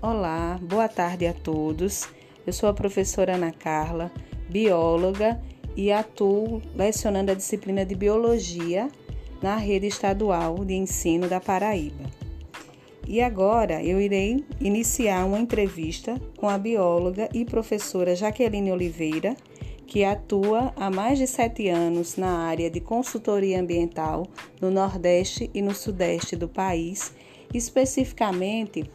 Olá, boa tarde a todos. Eu sou a professora Ana Carla, bióloga e atuo lecionando a disciplina de biologia na rede estadual de ensino da Paraíba. E agora eu irei iniciar uma entrevista com a bióloga e professora Jaqueline Oliveira, que atua há mais de sete anos na área de consultoria ambiental no Nordeste e no Sudeste do país, especificamente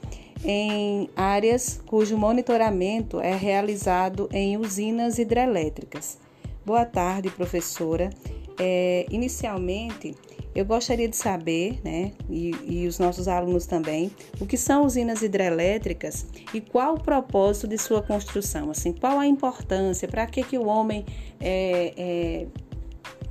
em áreas cujo monitoramento é realizado em usinas hidrelétricas. Boa tarde, professora. É, inicialmente, eu gostaria de saber, né, e, e, os nossos alunos também, o que são usinas hidrelétricas e qual o propósito de sua construção, assim, qual a importância, para que, que o homem é, é,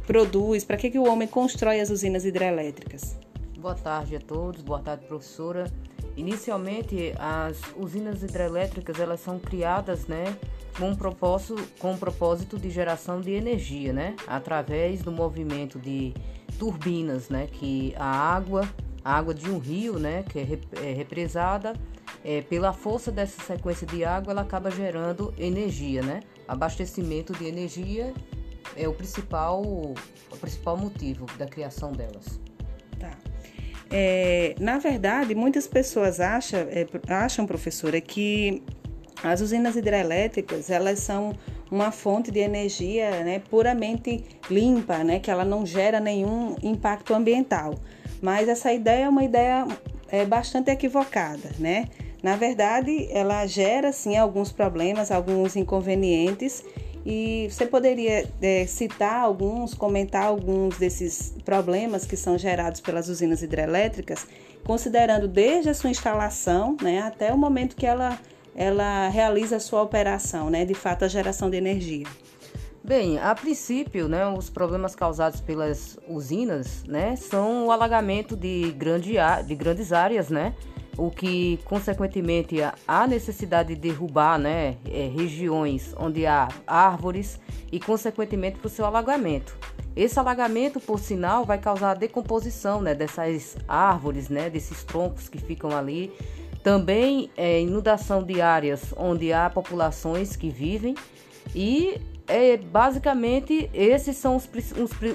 produz, para que, que o homem constrói as usinas hidrelétricas. Boa tarde a todos, boa tarde, professora. Inicialmente, as usinas hidrelétricas elas são criadas, né, com um propósito, com propósito de geração de energia, né, através do movimento de turbinas, né, que a água, a água de um rio, né, que é, é represada, é, pela força dessa sequência de água, ela acaba gerando energia, né, abastecimento de energia é o principal, o principal motivo da criação delas. Tá. É, na verdade, muitas pessoas acham, é, acham, professora, que as usinas hidrelétricas elas são uma fonte de energia né, puramente limpa, né, que ela não gera nenhum impacto ambiental. Mas essa ideia é uma ideia é, bastante equivocada, né? Na verdade, ela gera sim alguns problemas, alguns inconvenientes e você poderia é, citar alguns, comentar alguns desses problemas que são gerados pelas usinas hidrelétricas, considerando desde a sua instalação né, até o momento que ela, ela realiza a sua operação, né, de fato a geração de energia. Bem, a princípio, né, os problemas causados pelas usinas né, são o alagamento de, grande, de grandes áreas, né, o que consequentemente há necessidade de derrubar né, é, regiões onde há árvores e consequentemente para o seu alagamento. Esse alagamento, por sinal, vai causar a decomposição né, dessas árvores, né, desses troncos que ficam ali. Também é, inundação de áreas onde há populações que vivem e é, basicamente esses são os,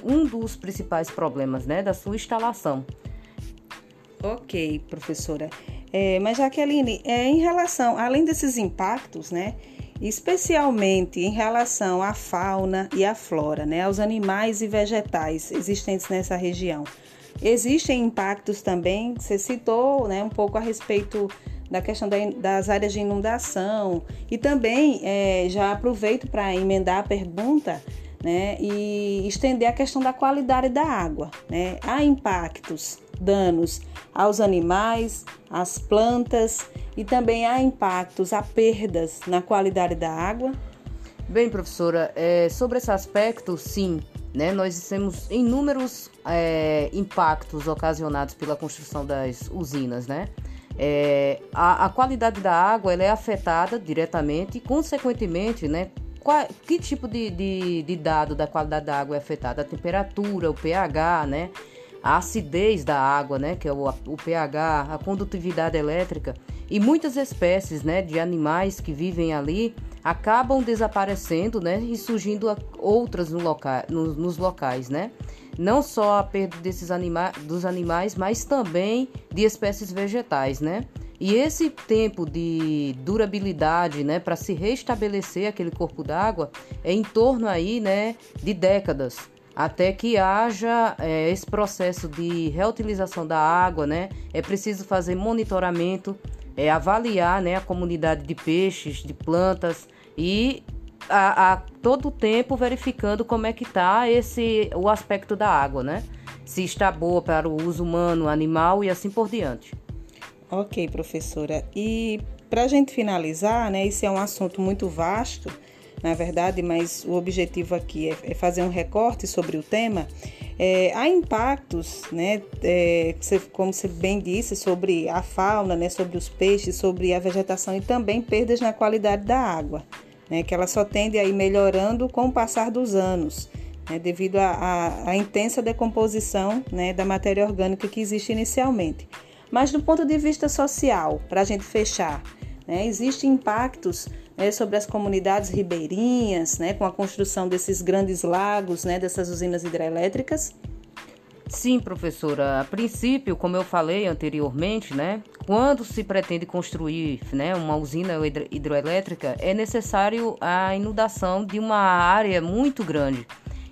um dos principais problemas né, da sua instalação. Ok, professora. É, mas, Jaqueline, é, em relação, além desses impactos, né, especialmente em relação à fauna e à flora, né, aos animais e vegetais existentes nessa região, existem impactos também? Você citou né, um pouco a respeito da questão das áreas de inundação e também é, já aproveito para emendar a pergunta né, e estender a questão da qualidade da água. Né? Há impactos danos aos animais, às plantas e também há impactos, há perdas na qualidade da água? Bem, professora, é, sobre esse aspecto, sim. Né, nós temos inúmeros é, impactos ocasionados pela construção das usinas. Né? É, a, a, qualidade da água ela é afetada diretamente e, consequentemente, né, qual, que tipo de, de, de, dado da qualidade da água é afetada? A temperatura, o pH, né? A acidez da água, né, que é o, o pH, a condutividade elétrica e muitas espécies, né, de animais que vivem ali acabam desaparecendo, né, e surgindo outras no loca no, nos locais, né? Não só a perda desses anima dos animais, mas também de espécies vegetais, né? E esse tempo de durabilidade, né, para se restabelecer aquele corpo d'água é em torno aí, né, de décadas até que haja é, esse processo de reutilização da água, né? É preciso fazer monitoramento, é, avaliar né, a comunidade de peixes, de plantas e a, a todo tempo verificando como é que está esse o aspecto da água, né? Se está boa para o uso humano, animal e assim por diante. Ok, professora. E para a gente finalizar, né? Esse é um assunto muito vasto na verdade, mas o objetivo aqui é, é fazer um recorte sobre o tema. É, há impactos, né, é, como você bem disse, sobre a fauna, né, sobre os peixes, sobre a vegetação e também perdas na qualidade da água, né, que ela só tende a ir melhorando com o passar dos anos, né, devido à intensa decomposição né, da matéria orgânica que existe inicialmente. Mas do ponto de vista social, para a gente fechar, Né? Existem impactos né, sobre as comunidades ribeirinhas, né, com a construção desses grandes lagos, né, dessas usinas hidrelétricas? Sim, professora. A princípio, como eu falei anteriormente, né, quando se pretende construir né, uma usina hidroelétrica, é necessário a inundação de uma área muito grande.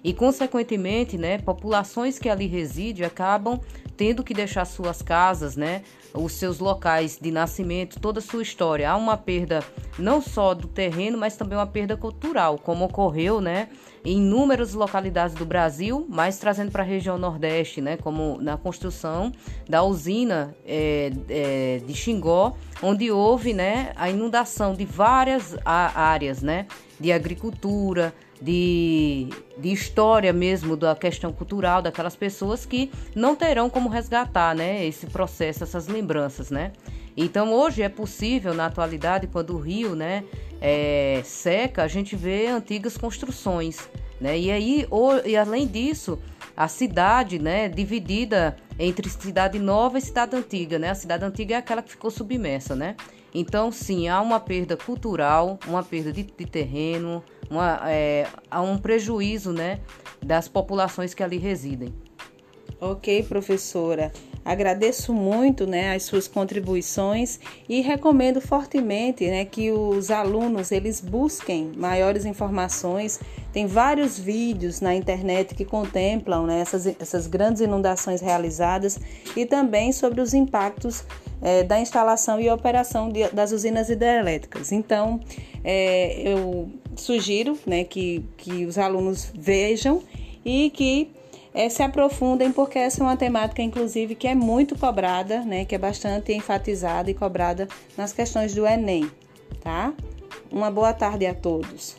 E, consequentemente, né, populações que ali residem acabam tendo que deixar suas casas, né, os seus locais de nascimento, toda a sua história. Há uma perda não só do terreno, mas também uma perda cultural, como ocorreu, né, em inúmeras localidades do Brasil, mas trazendo para a região Nordeste, né, como na construção da usina é, é, de Xingó, onde houve, né, a inundação de várias áreas, né, de agricultura, de, de história mesmo da questão cultural daquelas pessoas que não terão como resgatar, né, esse processo, essas lembranças, né? Então hoje é possível na atualidade quando o rio, né, é, seca, a gente vê antigas construções, né? E aí o, e além disso a cidade, né, dividida entre cidade nova e cidade antiga, né? A cidade antiga é aquela que ficou submersa, né? Então, sim, há uma perda cultural, uma perda de, de terreno, uma, é, há um prejuízo né, das populações que ali residem. Ok, professora. Agradeço muito né, as suas contribuições e recomendo fortemente né, que os alunos eles busquem maiores informações. Tem vários vídeos na internet que contemplam né, essas, essas grandes inundações realizadas e também sobre os impactos é, da instalação e operação de, das usinas hidrelétricas. Então, é, eu sugiro né, que, que os alunos vejam e que é, se aprofundem, porque essa é uma temática, inclusive, que é muito cobrada, né, que é bastante enfatizada e cobrada nas questões do Enem, tá? Uma boa tarde a todos.